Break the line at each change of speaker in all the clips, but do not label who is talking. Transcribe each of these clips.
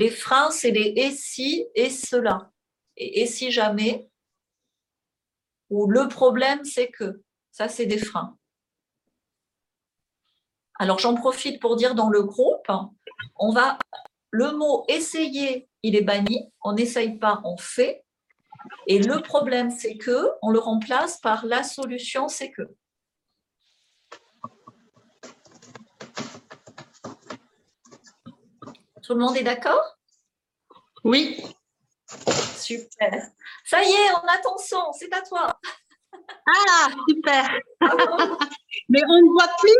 Les freins, c'est les et si et cela. Et, et si jamais, ou le problème, c'est que. Ça, c'est des freins. Alors, j'en profite pour dire dans le groupe, on va, le mot essayer, il est banni. On n'essaye pas, on fait. Et le problème, c'est que on le remplace par la solution, c'est que. Tout le monde est d'accord?
Oui.
Super. Ça y est, on a ton son, c'est à toi.
Ah, super. Mais on ne voit plus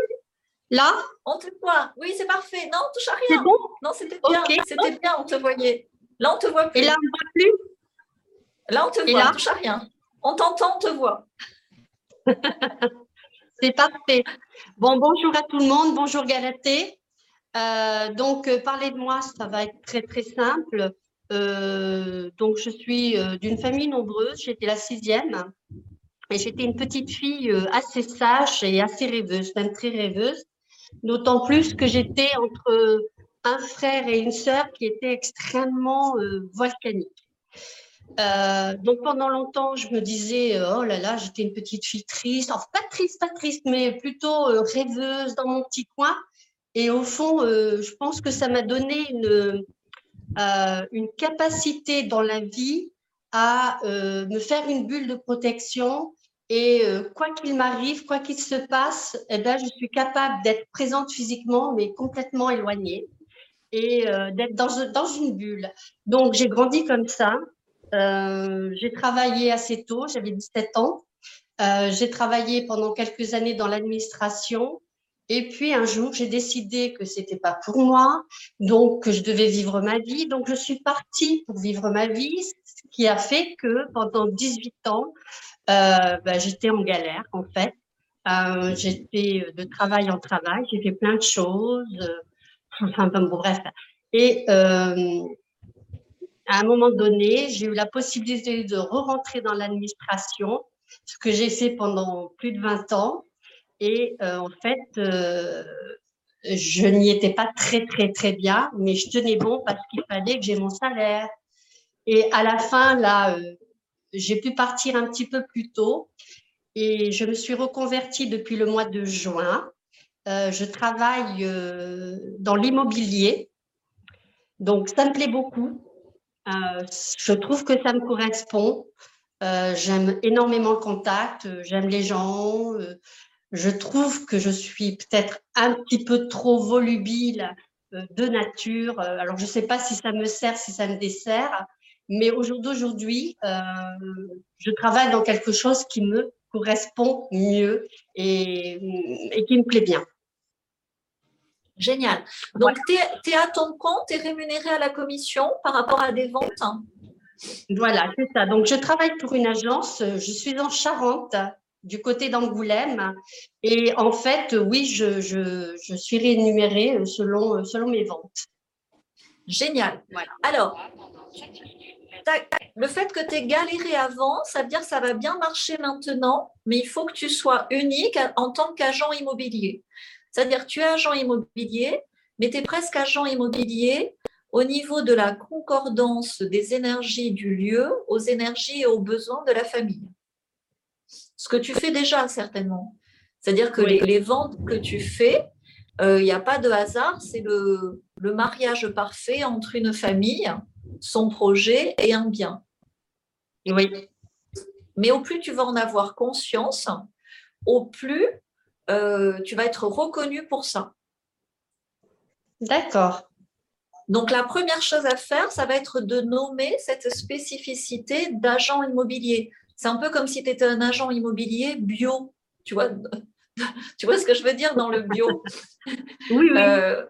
là?
On te voit. Oui, c'est parfait. Non, on touche à rien.
Bon?
Non, c'était bien. C'était bien, on te voyait. Là, on te voit plus.
Et là, on ne voit plus?
Là, on te voit, on touche à rien. On t'entend, on te voit.
c'est parfait. Bon, bonjour à tout le monde. Bonjour Galatée. Euh, donc, euh, parler de moi, ça va être très, très simple. Euh, donc, je suis d'une famille nombreuse. J'étais la sixième. Et j'étais une petite fille assez sage et assez rêveuse, même très rêveuse. D'autant plus que j'étais entre un frère et une sœur qui étaient extrêmement volcaniques. donc pendant longtemps, je me disais, oh là là, j'étais une petite fille triste, enfin pas triste, pas triste, mais plutôt rêveuse dans mon petit coin. Et au fond, euh, je pense que ça m'a donné une, euh, capacité dans la vie à euh, me faire une bulle de protection. Et quoi qu'il m'arrive, quoi qu'il se passe, eh ben, je suis capable d'être présente physiquement, mais complètement éloignée et d'être dans, une bulle. Donc, j'ai grandi comme ça. j'ai travaillé assez tôt, j'avais 17 ans. j'ai travaillé pendant quelques années dans l'administration. Et puis un jour, j'ai décidé que c'était pas pour moi, donc que je devais vivre ma vie. Donc je suis partie pour vivre ma vie, ce qui a fait que pendant 18 ans, euh, bah, j'étais en galère en fait. Euh, j'étais de travail en travail, j'ai fait plein de choses. Euh, enfin bon, bref. Et euh, à un moment donné, j'ai eu la possibilité de re-rentrer dans l'administration, ce que j'ai fait pendant plus de 20 ans. Et euh, en fait, euh, je n'y étais pas très, très, très bien, mais je tenais bon parce qu'il fallait que j'ai mon salaire. Et à la fin, là, euh, j'ai pu partir un petit peu plus tôt et je me suis reconvertie depuis le mois de juin. je travaille dans l'immobilier, donc ça me plaît beaucoup. je trouve que ça me correspond. j'aime énormément le contact, j'aime les gens, je trouve que je suis peut-être un petit peu trop volubile euh, de nature. Euh, alors, je ne sais pas si ça me sert, si ça me dessert, mais au jour d'aujourd'hui, euh, je travaille dans quelque chose qui me correspond mieux et, qui me plaît bien.
Génial. Donc, tu es, à ton compte, tu es rémunéré à la commission par rapport à des ventes?
Voilà, c'est ça. Donc, je travaille pour une agence. Je suis en Charente du côté d'Angoulême. Et en fait, oui, je, je, suis rémunérée selon, selon mes ventes.
Génial. Alors, le fait que tu aies galéré avant, ça veut dire que ça va bien marcher maintenant, mais il faut que tu sois unique en tant qu'agent immobilier. C'est-à-dire que tu es agent immobilier, mais tu es presque agent immobilier au niveau de la concordance des énergies du lieu aux énergies et aux besoins de la famille ce que tu fais déjà certainement. C'est-à-dire que les, ventes que tu fais, euh, il n'y a pas de hasard, c'est le, mariage parfait entre une famille, son projet et un bien.
Oui.
Mais au plus tu vas en avoir conscience, au plus euh, tu vas être reconnu pour ça.
D'accord.
Donc la première chose à faire, ça va être de nommer cette spécificité d'agent immobilier. C'est un peu comme si tu étais un agent immobilier bio. Tu vois, tu vois ce que je veux dire dans le bio?
Oui, oui. Euh,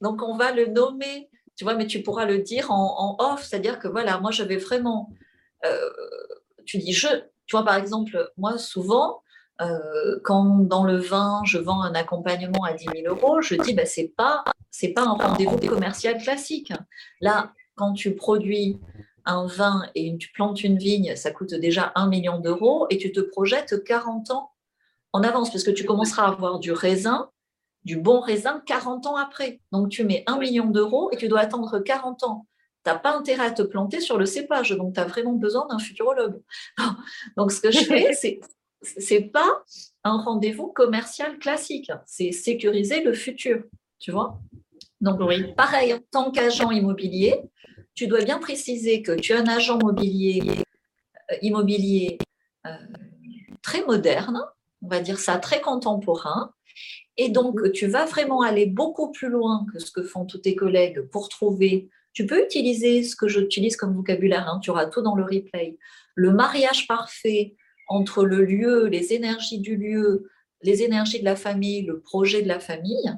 donc, on va le nommer, tu vois, mais tu pourras le dire en, off. C'est-à-dire que voilà, moi, je vais vraiment. Euh, tu dis je. Tu vois, par exemple, moi, souvent, euh, quand dans le vin, je vends un accompagnement à 10 000 euros, je dis, bah, c'est pas, c'est pas un rendez-vous commercial classique. Là, quand tu produis un vin et tu plantes une vigne, ça coûte déjà un million d'euros et tu te projettes 40 ans en avance parce que tu commenceras à avoir du raisin, du bon raisin 40 ans après. Donc tu mets un million d'euros et tu dois attendre 40 ans n'as pas intérêt à te planter sur le cépage, donc tu as vraiment besoin d'un futurologue. Donc ce que je fais, c'est c'est pas un rendez-vous commercial classique, c'est sécuriser le futur, tu vois. Donc oui. pareil, en tant qu'agent immobilier, tu dois bien préciser que tu es un agent immobilier, euh, immobilier euh, très moderne, on va dire ça, très contemporain, et donc tu vas vraiment aller beaucoup plus loin que ce que font tous tes collègues pour trouver. Tu peux utiliser ce que j'utilise comme vocabulaire, hein, tu auras tout dans le replay. Le mariage parfait entre le lieu, les énergies du lieu, les énergies de la famille, le projet de la famille,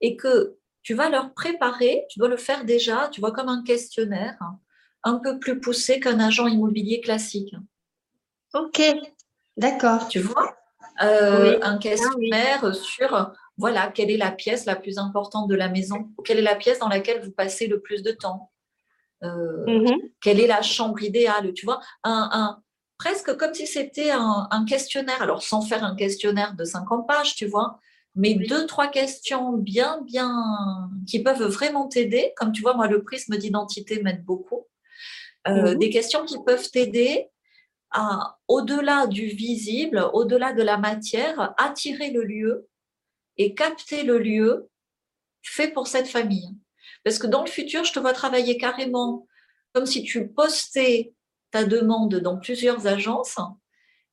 et que tu vas leur préparer, tu dois le faire déjà, tu vois, comme un questionnaire, hein, un peu plus poussé qu'un agent immobilier classique.
Ok, d'accord.
Tu vois euh, Un questionnaire sur voilà, quelle est la pièce la plus importante de la maison Quelle est la pièce dans laquelle vous passez le plus de temps euh, mhm. Quelle est la chambre idéale Tu vois, un, presque comme si c'était un, questionnaire. Alors, sans faire un questionnaire de 50 pages, tu vois, mais deux, trois questions bien, bien, qui peuvent vraiment t'aider. Comme tu vois, moi, le prisme d'identité m'aide beaucoup. Euh, mhm. Des questions qui peuvent t'aider à, au-delà du visible, au-delà de la matière, attirer le lieu et capter le lieu fait pour cette famille. Parce que dans le futur, je te vois travailler carrément comme si tu postais ta demande dans plusieurs agences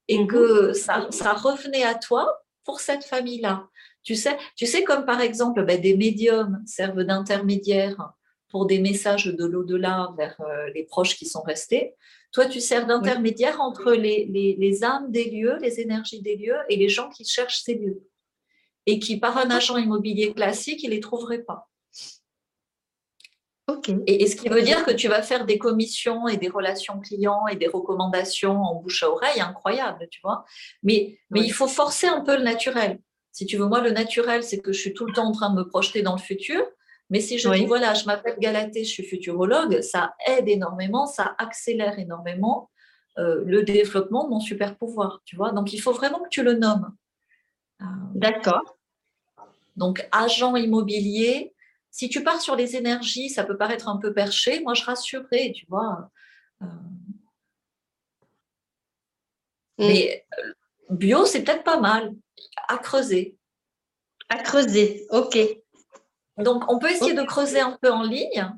et mhm. que ça, ça, revenait à toi pour cette famille-là. Tu sais, tu sais, comme par exemple, ben, des médiums servent d'intermédiaire pour des messages de l'au-delà vers euh, les proches qui sont restés. Toi, tu sers d'intermédiaire entre les, les, les, âmes des lieux, les énergies des lieux et les gens qui cherchent ces lieux et qui, par un agent immobilier classique, il ne les trouverait pas. Et, ce qui veut dire que tu vas faire des commissions et des relations clients et des recommandations en bouche à oreille? Incroyables, tu vois. Mais, mais il faut forcer un peu le naturel. Si tu veux, moi, le naturel, c'est que je suis tout le temps en train de me projeter dans le futur. Mais si je dis, voilà, je m'appelle Galatée, je suis futurologue, ça aide énormément, ça accélère énormément euh, le développement de mon super pouvoir, tu vois. Donc, il faut vraiment que tu le nommes.
D'accord.
Donc, agent immobilier, si tu pars sur les énergies, ça peut paraître un peu perché. Moi, je rassurerais, tu vois. Euh, mm. Mais euh, bio, c'est peut-être pas mal à creuser.
À creuser, ok.
Donc, on peut essayer de creuser un peu en ligne,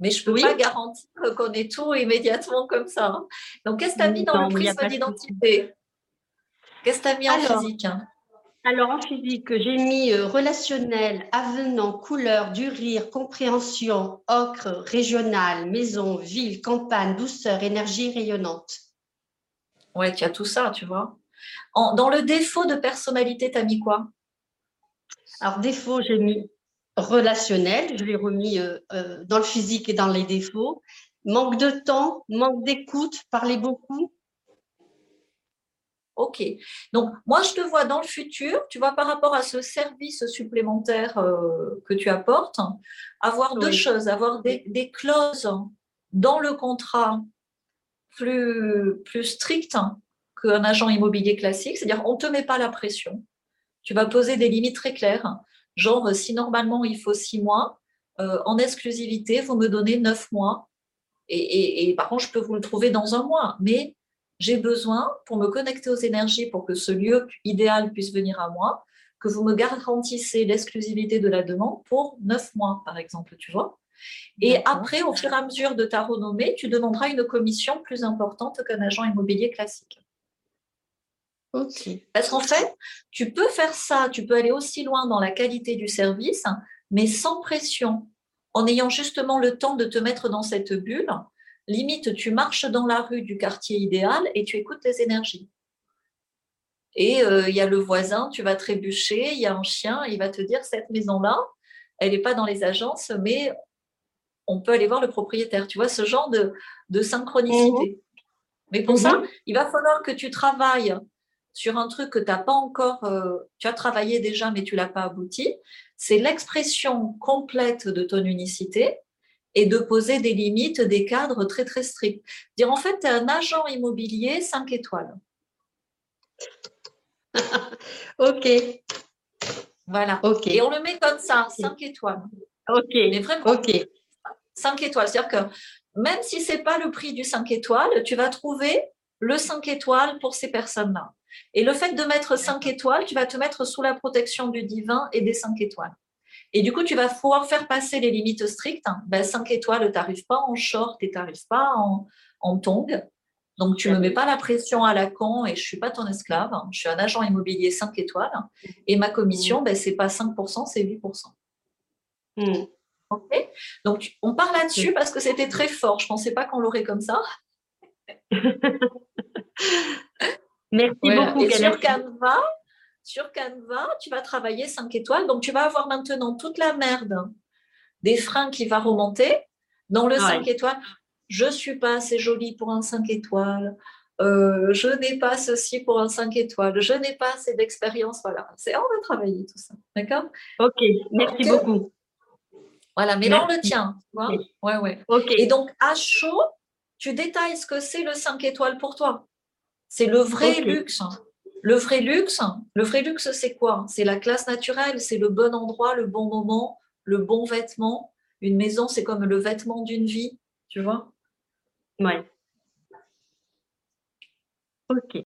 mais je ne peux pas garantir qu'on ait tout immédiatement comme ça. Hein. Donc, qu'est-ce que tu as mis dans le prisme d'identité? Qu'est-ce que tu as mis en physique
alors en physique, j'ai mis euh, relationnel, avenant, couleur, du rire, compréhension, ocre, régional, maison, ville, campagne, douceur, énergie rayonnante.
Ouais, tu as tout ça, tu vois. dans le défaut de personnalité, tu as mis quoi?
Alors défaut, j'ai mis relationnel, je l'ai remis euh, euh, dans le physique et dans les défauts. Manque de temps, manque d'écoute, parler beaucoup,
Ok. Donc, moi, je te vois dans le futur, tu vois, par rapport à ce service supplémentaire euh, que tu apportes, avoir deux choses, avoir des, clauses dans le contrat plus, plus strictes qu'un agent immobilier classique, c'est-à-dire on ne te met pas la pression. Tu vas poser des limites très claires, genre si normalement il faut six mois, euh, en exclusivité, vous me donnez neuf mois. Et, et, par contre, je peux vous le trouver dans un mois, mais j'ai besoin, pour me connecter aux énergies, pour que ce lieu idéal puisse venir à moi, que vous me garantissez l'exclusivité de la demande pour neuf mois, par exemple, tu vois. Et après, au fur et à mesure de ta renommée, tu demanderas une commission plus importante qu'un agent immobilier classique.
Ok.
Parce qu'en fait, tu peux faire ça, tu peux aller aussi loin dans la qualité du service, mais sans pression, en ayant justement le temps de te mettre dans cette bulle Limite, tu marches dans la rue du quartier idéal et tu écoutes les énergies. Et euh, il y a le voisin, tu vas trébucher, il y a un chien, il va te dire cette maison-là, elle n'est pas dans les agences, mais on peut aller voir le propriétaire. Tu vois, ce genre de, synchronicité. Mhm. Mais pour ça, mhm. il va falloir que tu travailles sur un truc que tu n'as pas encore, euh, tu as travaillé déjà, mais tu l'as pas abouti. C'est l'expression complète de ton unicité et de poser des limites, des cadres très très stricts. Dire en fait, tu es un agent immobilier 5 étoiles.
ok.
Voilà. Ok. Et on le met comme ça, 5 étoiles.
Ok.
Mais vraiment,
ok.
5 étoiles. C'est-à-dire que même si ce n'est pas le prix du 5 étoiles, tu vas trouver le 5 étoiles pour ces personnes-là. Et le fait de mettre 5 étoiles, tu vas te mettre sous la protection du divin et des 5 étoiles. Et du coup, tu vas pouvoir faire passer les limites strictes. Ben, 5 étoiles, tu n'arrives pas en short et tu n'arrives pas en, en tongs. Donc, tu ne me mets pas la pression à la con et je ne suis pas ton esclave. Je suis un agent immobilier 5 étoiles. Et ma commission, ben, ce n'est pas 5%, c'est 8%. Hmm. OK? Donc, on parle là-dessus parce que c'était très fort. Je ne pensais pas qu'on l'aurait comme ça.
Merci beaucoup.
Et sur Canva, sur Canva, tu vas travailler 5 étoiles. Donc, tu vas avoir maintenant toute la merde des freins qui va remonter. Dans le 5 étoiles, je ne suis pas assez jolie pour un 5 étoiles. Euh, je n'ai pas ceci pour un 5 étoiles. Je n'ai pas assez d'expérience. Voilà, c'est on va travailler tout ça. D'accord?
Ok, merci beaucoup.
Voilà, mais là, on le tient. ouais, ouais. Et donc, à chaud, tu détailles ce que c'est le 5 étoiles pour toi. C'est le vrai luxe. Le vrai luxe, le vrai luxe, c'est quoi? C'est la classe naturelle, c'est le bon endroit, le bon moment, le bon vêtement. Une maison, c'est comme le vêtement d'une vie, tu vois?
Ouais. Ok.